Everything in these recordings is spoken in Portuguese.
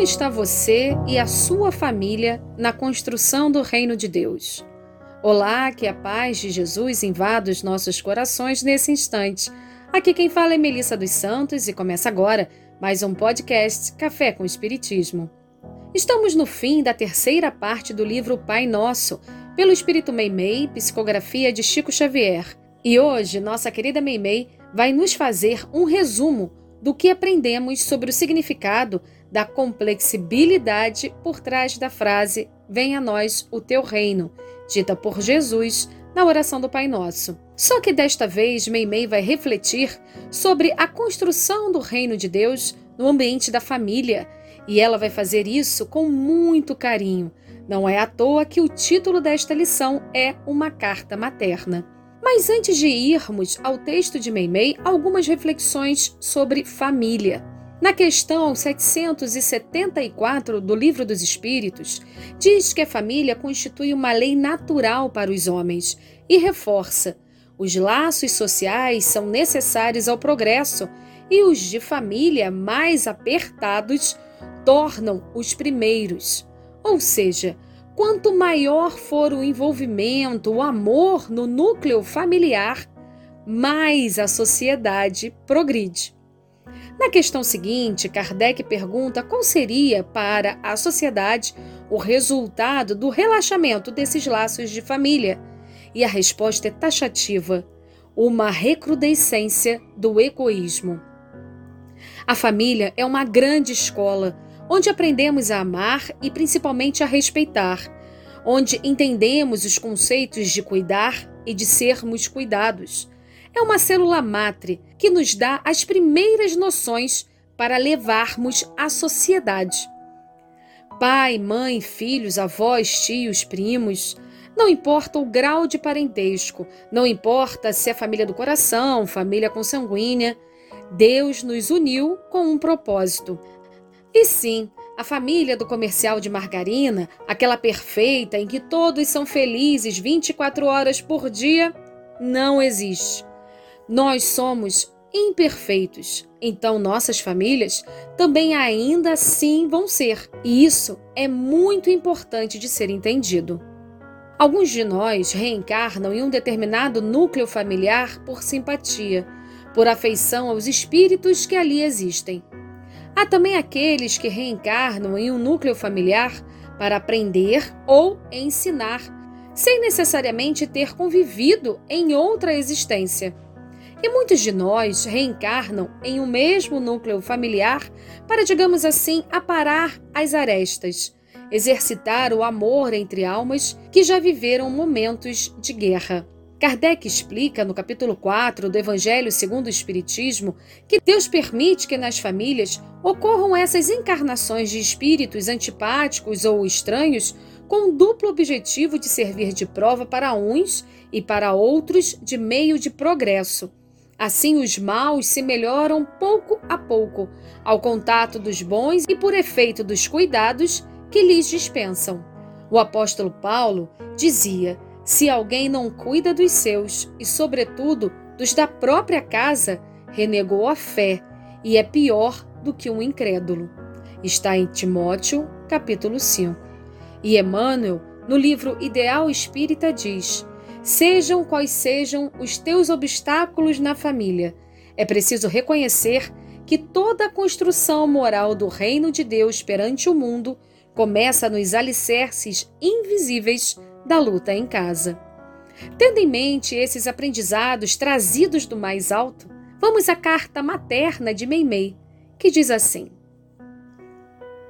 como está você e a sua família na construção do reino de Deus? Olá, que a paz de Jesus invada os nossos corações nesse instante. Aqui quem fala é Melissa dos Santos e começa agora mais um podcast Café com Espiritismo. Estamos no fim da terceira parte do livro Pai Nosso, pelo Espírito Meimei, psicografia de Chico Xavier. E hoje nossa querida Meimei vai nos fazer um resumo do que aprendemos sobre o significado da complexibilidade por trás da frase Venha a nós o teu reino, dita por Jesus na oração do Pai Nosso. Só que desta vez Meimei vai refletir sobre a construção do reino de Deus no ambiente da família, e ela vai fazer isso com muito carinho. Não é à toa que o título desta lição é Uma Carta Materna. Mas antes de irmos ao texto de Meimei, algumas reflexões sobre família. Na questão 774 do Livro dos Espíritos, diz que a família constitui uma lei natural para os homens e reforça: os laços sociais são necessários ao progresso e os de família mais apertados tornam os primeiros. Ou seja, quanto maior for o envolvimento, o amor no núcleo familiar, mais a sociedade progride. Na questão seguinte, Kardec pergunta qual seria para a sociedade o resultado do relaxamento desses laços de família. E a resposta é taxativa: uma recrudescência do egoísmo. A família é uma grande escola onde aprendemos a amar e principalmente a respeitar, onde entendemos os conceitos de cuidar e de sermos cuidados é uma célula matre que nos dá as primeiras noções para levarmos a sociedade. Pai, mãe, filhos, avós, tios, primos, não importa o grau de parentesco, não importa se é família do coração, família consanguínea, Deus nos uniu com um propósito. E sim, a família do comercial de margarina, aquela perfeita em que todos são felizes 24 horas por dia, não existe. Nós somos imperfeitos, então nossas famílias também ainda assim vão ser, e isso é muito importante de ser entendido. Alguns de nós reencarnam em um determinado núcleo familiar por simpatia, por afeição aos espíritos que ali existem. Há também aqueles que reencarnam em um núcleo familiar para aprender ou ensinar, sem necessariamente ter convivido em outra existência. E muitos de nós reencarnam em um mesmo núcleo familiar para, digamos assim, aparar as arestas, exercitar o amor entre almas que já viveram momentos de guerra. Kardec explica no capítulo 4 do Evangelho segundo o Espiritismo que Deus permite que nas famílias ocorram essas encarnações de espíritos antipáticos ou estranhos com o duplo objetivo de servir de prova para uns e para outros de meio de progresso Assim, os maus se melhoram pouco a pouco, ao contato dos bons e por efeito dos cuidados que lhes dispensam. O apóstolo Paulo dizia: se alguém não cuida dos seus e, sobretudo, dos da própria casa, renegou a fé e é pior do que um incrédulo. Está em Timóteo, capítulo 5. E Emmanuel, no livro Ideal Espírita, diz: Sejam quais sejam os teus obstáculos na família, é preciso reconhecer que toda a construção moral do reino de Deus perante o mundo começa nos alicerces invisíveis da luta em casa. Tendo em mente esses aprendizados trazidos do mais alto, vamos à carta materna de Meimei, que diz assim: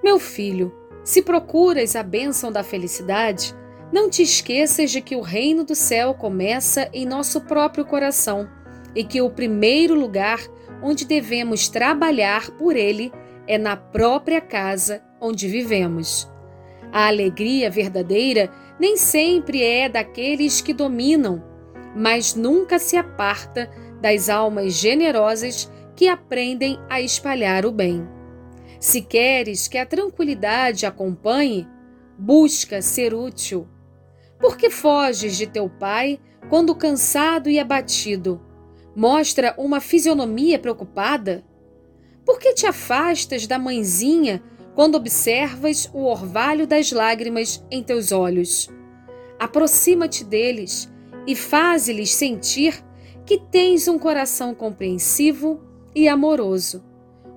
Meu filho, se procuras a bênção da felicidade, não te esqueças de que o reino do céu começa em nosso próprio coração e que o primeiro lugar onde devemos trabalhar por ele é na própria casa onde vivemos. A alegria verdadeira nem sempre é daqueles que dominam, mas nunca se aparta das almas generosas que aprendem a espalhar o bem. Se queres que a tranquilidade acompanhe, busca ser útil por que foges de teu pai quando cansado e abatido? Mostra uma fisionomia preocupada? Por que te afastas da mãezinha quando observas o orvalho das lágrimas em teus olhos. Aproxima-te deles e faze-lhes sentir que tens um coração compreensivo e amoroso.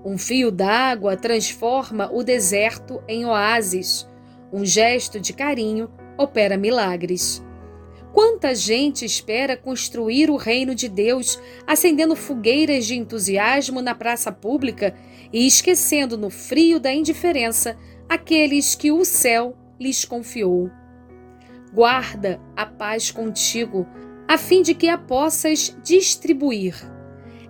Um fio d'água transforma o deserto em oásis. Um gesto de carinho opera milagres. Quanta gente espera construir o reino de Deus, acendendo fogueiras de entusiasmo na praça pública e esquecendo no frio da indiferença aqueles que o céu lhes confiou. Guarda a paz contigo, a fim de que a possas distribuir.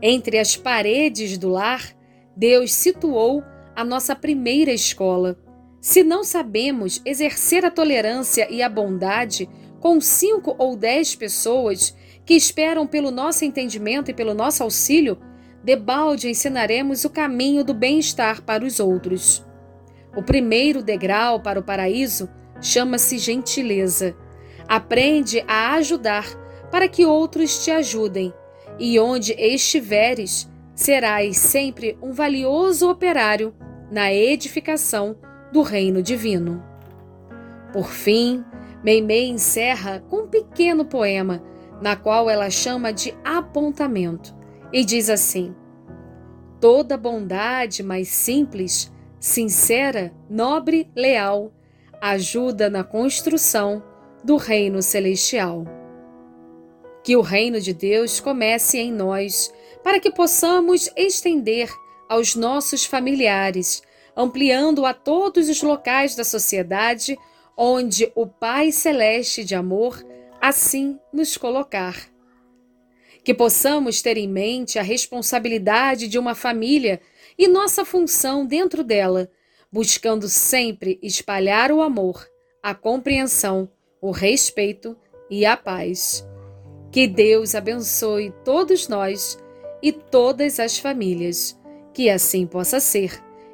Entre as paredes do lar, Deus situou a nossa primeira escola. Se não sabemos exercer a tolerância e a bondade, com cinco ou dez pessoas que esperam pelo nosso entendimento e pelo nosso auxílio, debalde ensinaremos o caminho do bem-estar para os outros. O primeiro degrau para o paraíso chama-se gentileza. Aprende a ajudar para que outros te ajudem, e onde estiveres, serás sempre um valioso operário na edificação do reino divino. Por fim, Meimei encerra com um pequeno poema, na qual ela chama de apontamento, e diz assim: Toda bondade mais simples, sincera, nobre, leal, ajuda na construção do reino celestial. Que o reino de Deus comece em nós, para que possamos estender aos nossos familiares, ampliando a todos os locais da sociedade onde o Pai Celeste de amor assim nos colocar. Que possamos ter em mente a responsabilidade de uma família e nossa função dentro dela, buscando sempre espalhar o amor, a compreensão, o respeito e a paz. Que Deus abençoe todos nós e todas as famílias. Que assim possa ser.